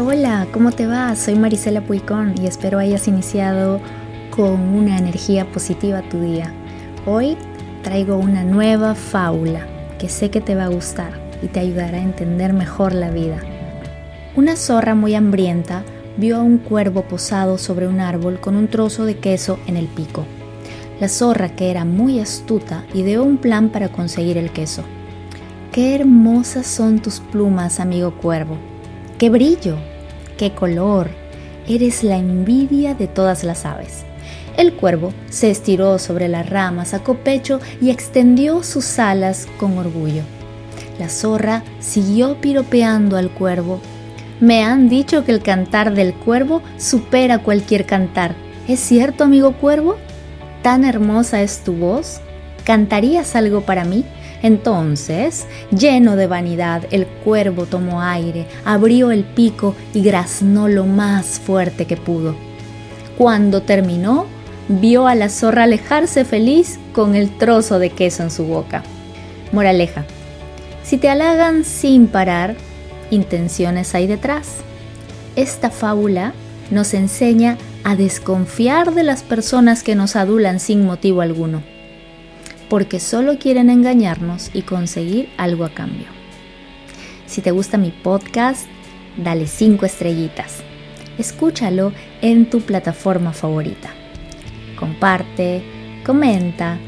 Hola, ¿cómo te va? Soy Marisela Puicón y espero hayas iniciado con una energía positiva tu día. Hoy traigo una nueva fábula que sé que te va a gustar y te ayudará a entender mejor la vida. Una zorra muy hambrienta vio a un cuervo posado sobre un árbol con un trozo de queso en el pico. La zorra, que era muy astuta, ideó un plan para conseguir el queso. Qué hermosas son tus plumas, amigo cuervo, ¡Qué brillo! ¡Qué color! Eres la envidia de todas las aves. El cuervo se estiró sobre las ramas, sacó pecho y extendió sus alas con orgullo. La zorra siguió piropeando al cuervo. Me han dicho que el cantar del cuervo supera cualquier cantar. ¿Es cierto, amigo cuervo? ¿Tan hermosa es tu voz? ¿Cantarías algo para mí? Entonces, lleno de vanidad, el cuervo tomó aire, abrió el pico y graznó lo más fuerte que pudo. Cuando terminó, vio a la zorra alejarse feliz con el trozo de queso en su boca. Moraleja. Si te halagan sin parar, intenciones hay detrás. Esta fábula nos enseña a desconfiar de las personas que nos adulan sin motivo alguno porque solo quieren engañarnos y conseguir algo a cambio. Si te gusta mi podcast, dale 5 estrellitas. Escúchalo en tu plataforma favorita. Comparte, comenta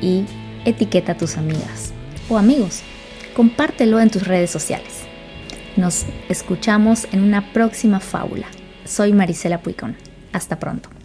y etiqueta a tus amigas o amigos. Compártelo en tus redes sociales. Nos escuchamos en una próxima fábula. Soy Marisela Puicón. Hasta pronto.